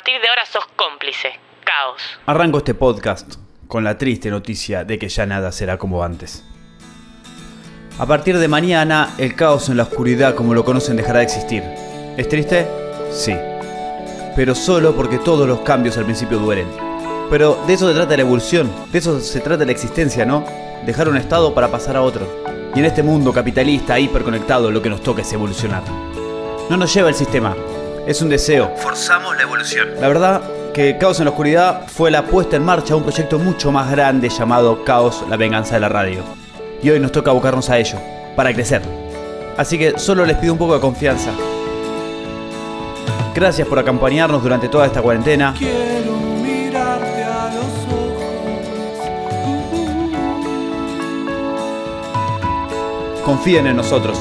partir de ahora sos cómplice. Caos. Arranco este podcast con la triste noticia de que ya nada será como antes. A partir de mañana, el caos en la oscuridad como lo conocen dejará de existir. ¿Es triste? Sí. Pero solo porque todos los cambios al principio duelen. Pero de eso se trata la evolución, de eso se trata la existencia, ¿no? Dejar un estado para pasar a otro. Y en este mundo capitalista hiperconectado lo que nos toca es evolucionar. No nos lleva el sistema, es un deseo. Forzamos la evolución. La verdad que Caos en la Oscuridad fue la puesta en marcha de un proyecto mucho más grande llamado Caos, la venganza de la radio. Y hoy nos toca abocarnos a ello, para crecer. Así que solo les pido un poco de confianza. Gracias por acompañarnos durante toda esta cuarentena. Quiero mirarte a los ojos. Confíen en nosotros.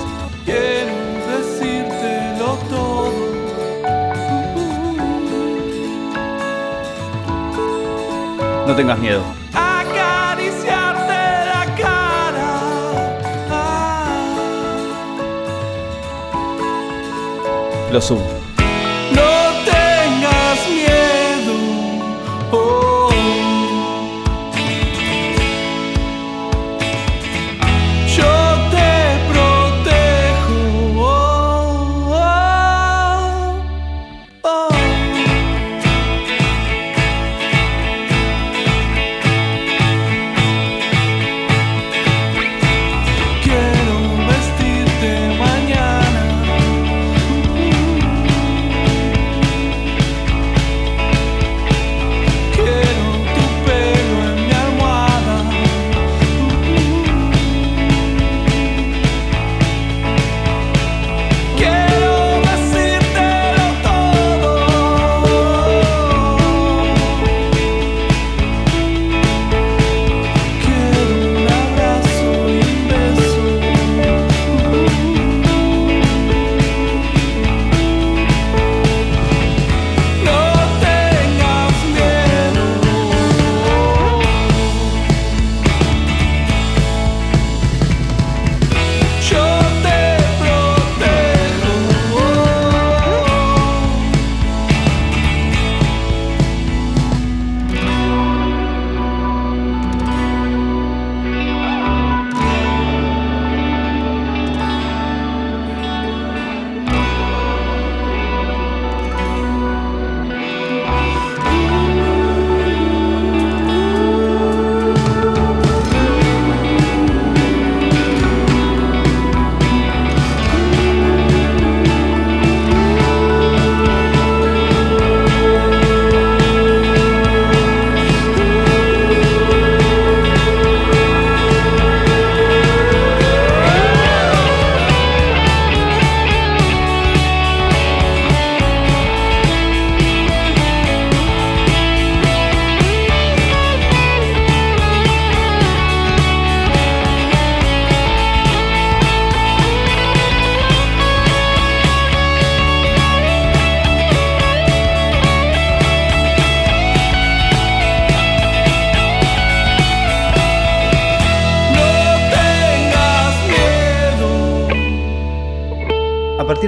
No tengas miedo. Acariciarte la cara. Ah. Lo sumo.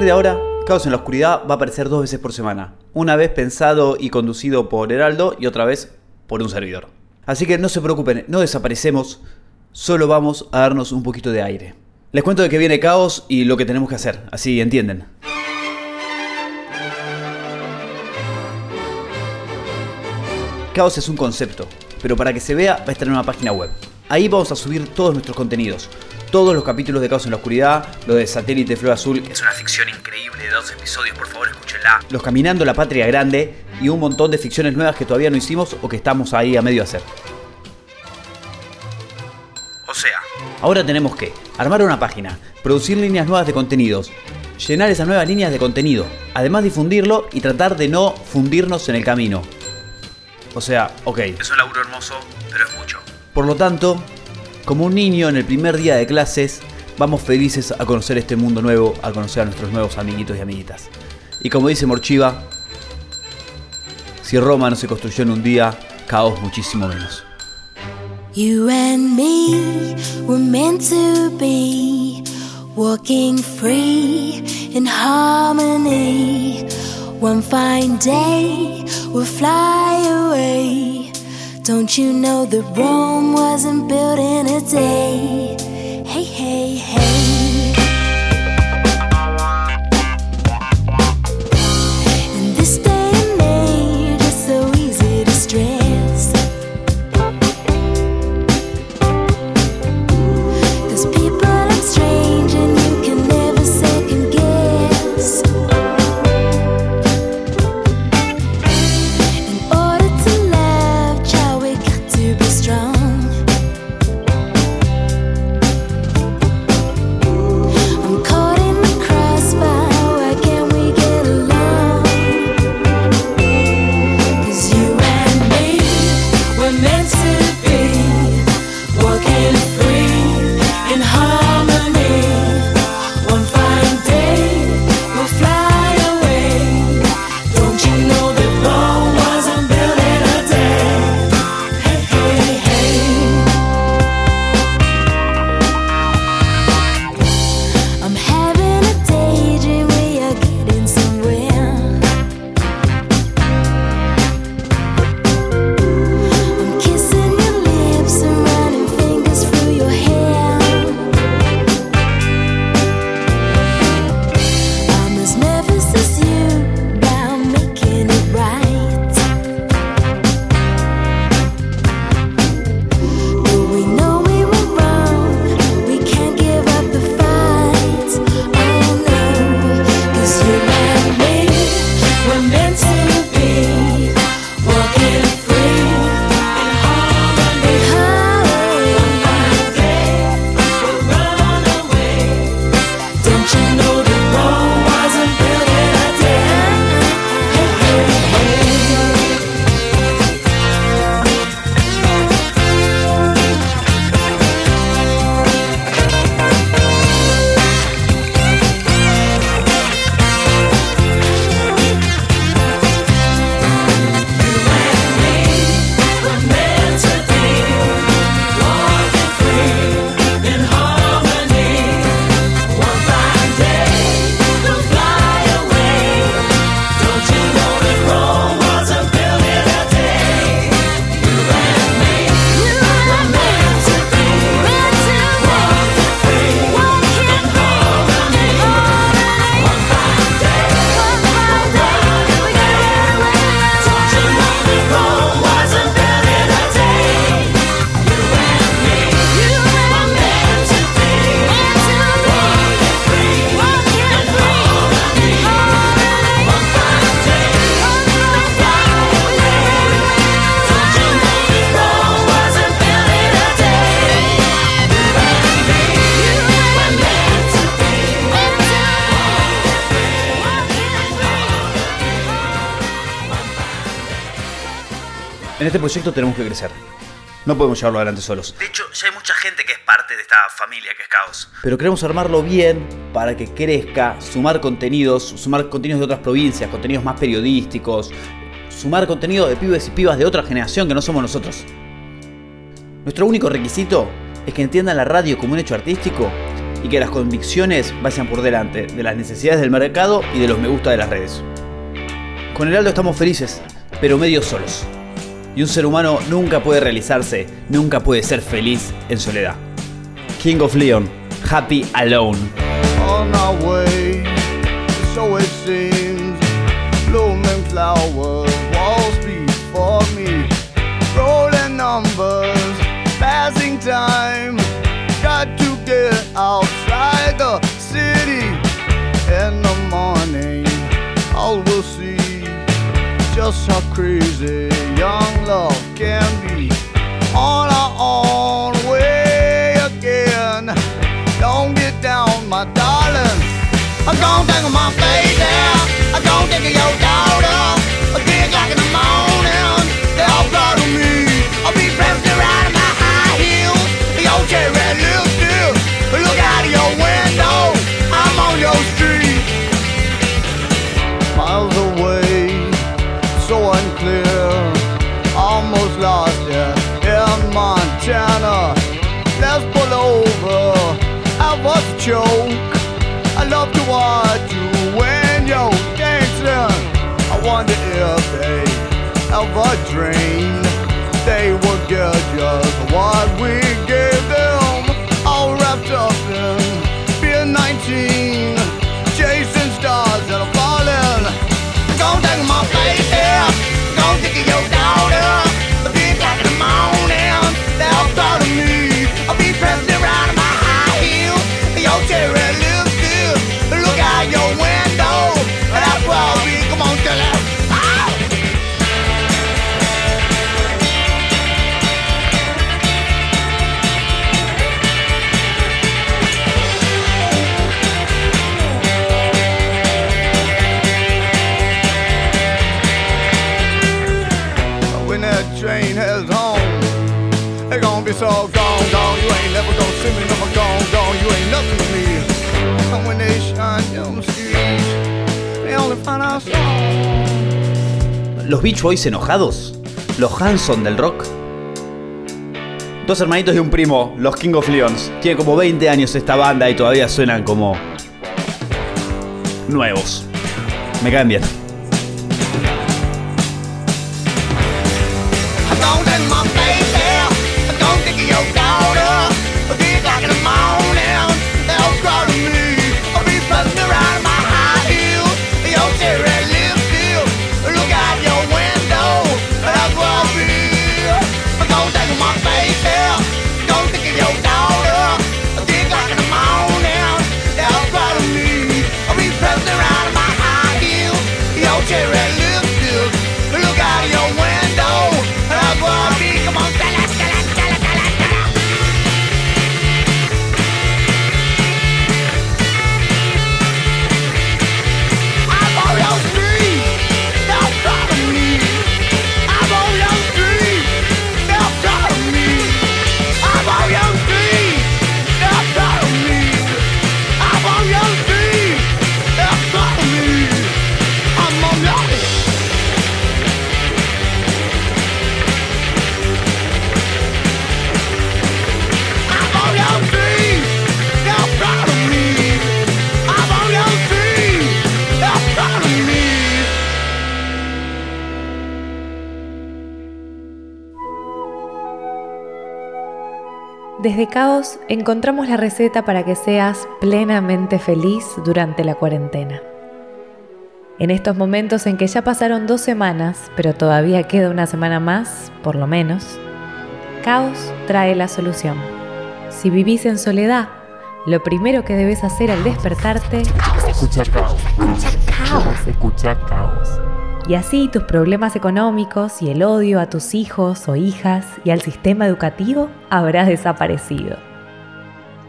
Partir de ahora, Caos en la Oscuridad va a aparecer dos veces por semana. Una vez pensado y conducido por Heraldo y otra vez por un servidor. Así que no se preocupen, no desaparecemos, solo vamos a darnos un poquito de aire. Les cuento de que viene Caos y lo que tenemos que hacer, así entienden. Caos es un concepto, pero para que se vea va a estar en una página web. Ahí vamos a subir todos nuestros contenidos. Todos los capítulos de Caos en la Oscuridad, lo de Satélite Flor Azul, que es una ficción increíble de dos episodios, por favor escúchenla. Los Caminando la Patria Grande y un montón de ficciones nuevas que todavía no hicimos o que estamos ahí a medio hacer. O sea, ahora tenemos que armar una página, producir líneas nuevas de contenidos, llenar esas nuevas líneas de contenido, además difundirlo y tratar de no fundirnos en el camino. O sea, ok. Es un laburo hermoso, pero es mucho. Por lo tanto, como un niño en el primer día de clases, vamos felices a conocer este mundo nuevo, a conocer a nuestros nuevos amiguitos y amiguitas. Y como dice Morchiva, si Roma no se construyó en un día, caos muchísimo menos. You and me were meant to be walking free in harmony. One fine day will fly away. Don't you know that Rome wasn't built in a day? Este proyecto tenemos que crecer. No podemos llevarlo adelante solos. De hecho, ya hay mucha gente que es parte de esta familia que es Caos. Pero queremos armarlo bien para que crezca, sumar contenidos, sumar contenidos de otras provincias, contenidos más periodísticos, sumar contenido de pibes y pibas de otra generación que no somos nosotros. Nuestro único requisito es que entiendan la radio como un hecho artístico y que las convicciones vayan por delante de las necesidades del mercado y de los me gusta de las redes. Con Heraldo estamos felices, pero medio solos. Y un ser humano nunca puede realizarse, nunca puede ser feliz en soledad. King of Leon, Happy Alone. Just how crazy young love can be. On our own way again. Don't get down, my darling. I'm gonna of my baby. I'm gonna of your so unclear. Almost lost it in Montana. Let's pull over. I was a joke. I love to watch you when you're dancing. I wonder if they ever dreamed they would get just what we You your ¿Los Beach Boys enojados? ¿Los Hanson del rock? Dos hermanitos y un primo, los King of Leons. Tienen como 20 años esta banda y todavía suenan como... nuevos. Me caen Desde Caos encontramos la receta para que seas plenamente feliz durante la cuarentena. En estos momentos en que ya pasaron dos semanas, pero todavía queda una semana más, por lo menos, Caos trae la solución. Si vivís en soledad, lo primero que debes hacer al despertarte Escucha caos. Caos. Escucha caos. Y así tus problemas económicos y el odio a tus hijos o hijas y al sistema educativo habrá desaparecido.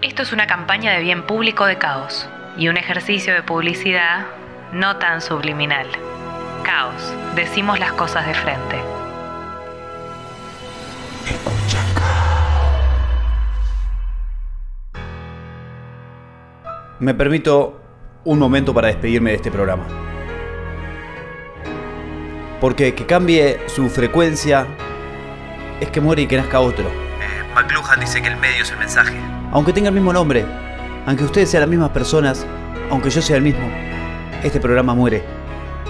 Esto es una campaña de bien público de caos y un ejercicio de publicidad no tan subliminal. Caos, decimos las cosas de frente. Me permito un momento para despedirme de este programa. Porque que cambie su frecuencia es que muere y que nazca otro. Eh, McLuhan dice que el medio es el mensaje. Aunque tenga el mismo nombre, aunque ustedes sean las mismas personas, aunque yo sea el mismo, este programa muere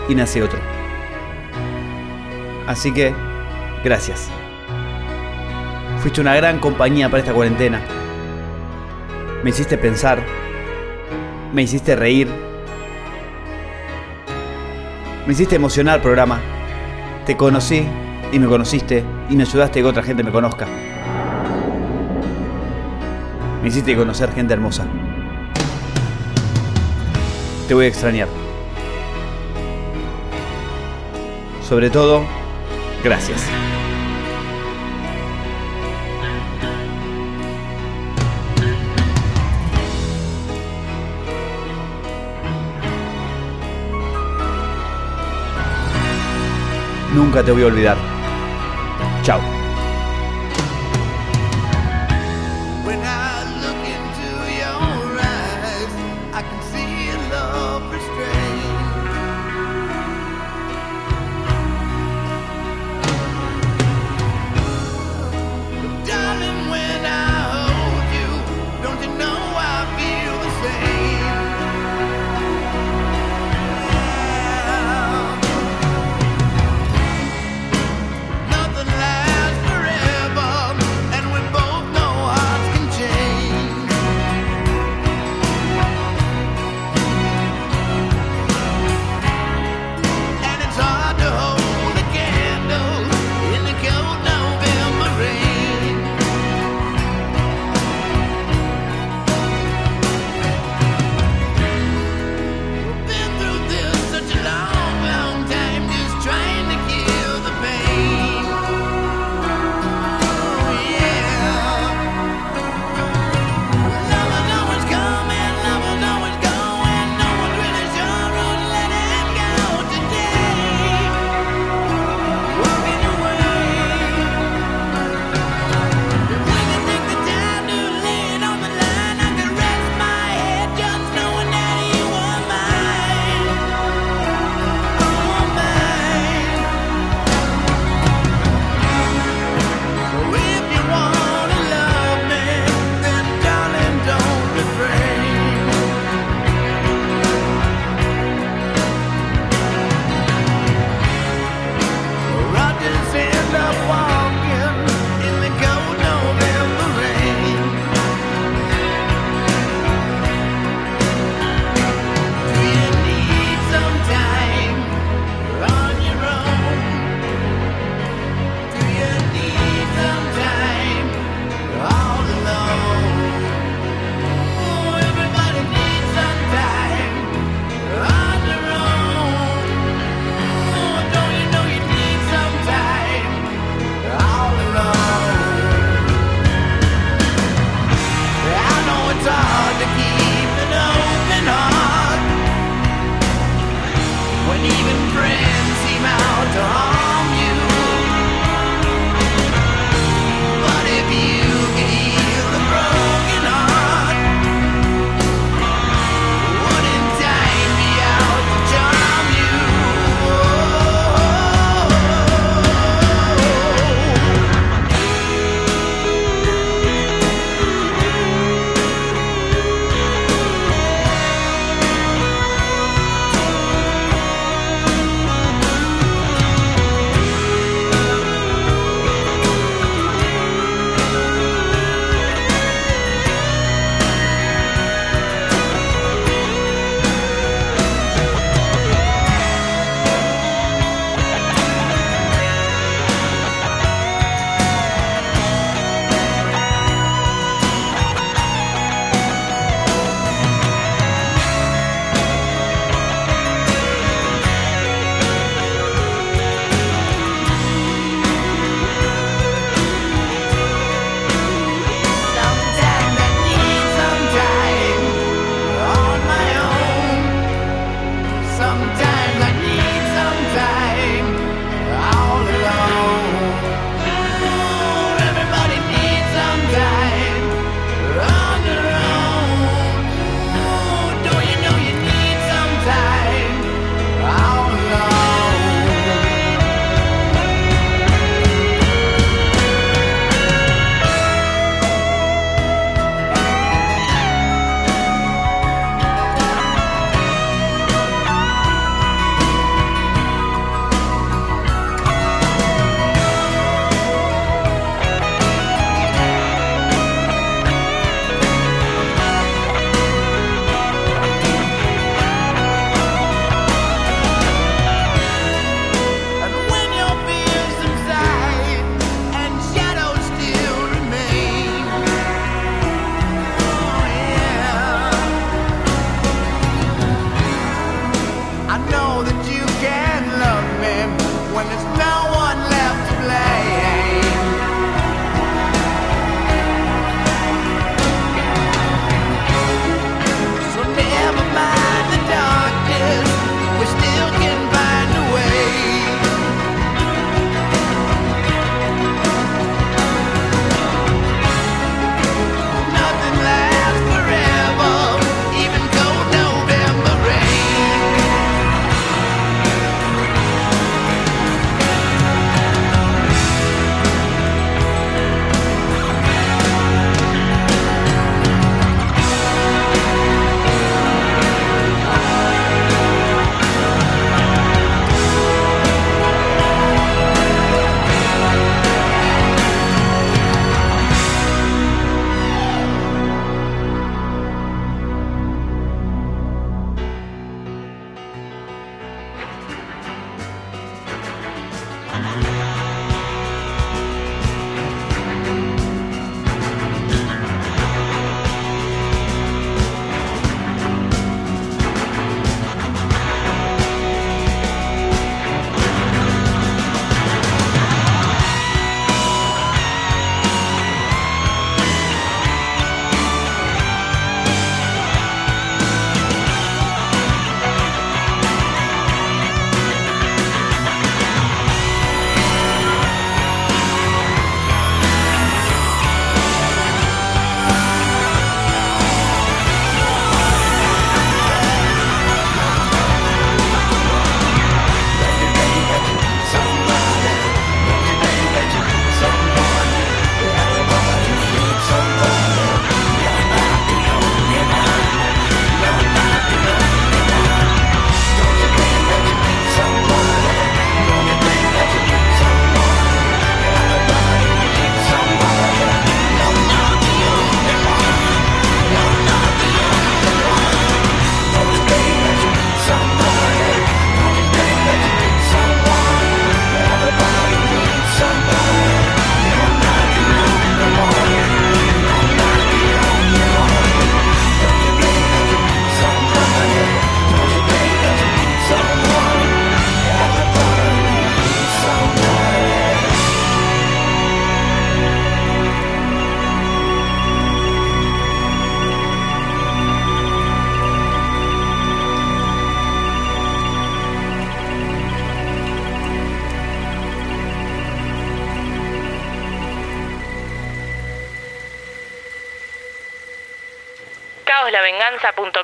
y nace otro. Así que, gracias. Fuiste una gran compañía para esta cuarentena. Me hiciste pensar, me hiciste reír, me hiciste emocionar programa. Te conocí y me conociste y me ayudaste a que otra gente me conozca. Me hiciste conocer gente hermosa. Te voy a extrañar. Sobre todo, gracias. Nunca te voy a olvidar. Chao.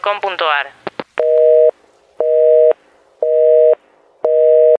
caoslavenganza.com.ar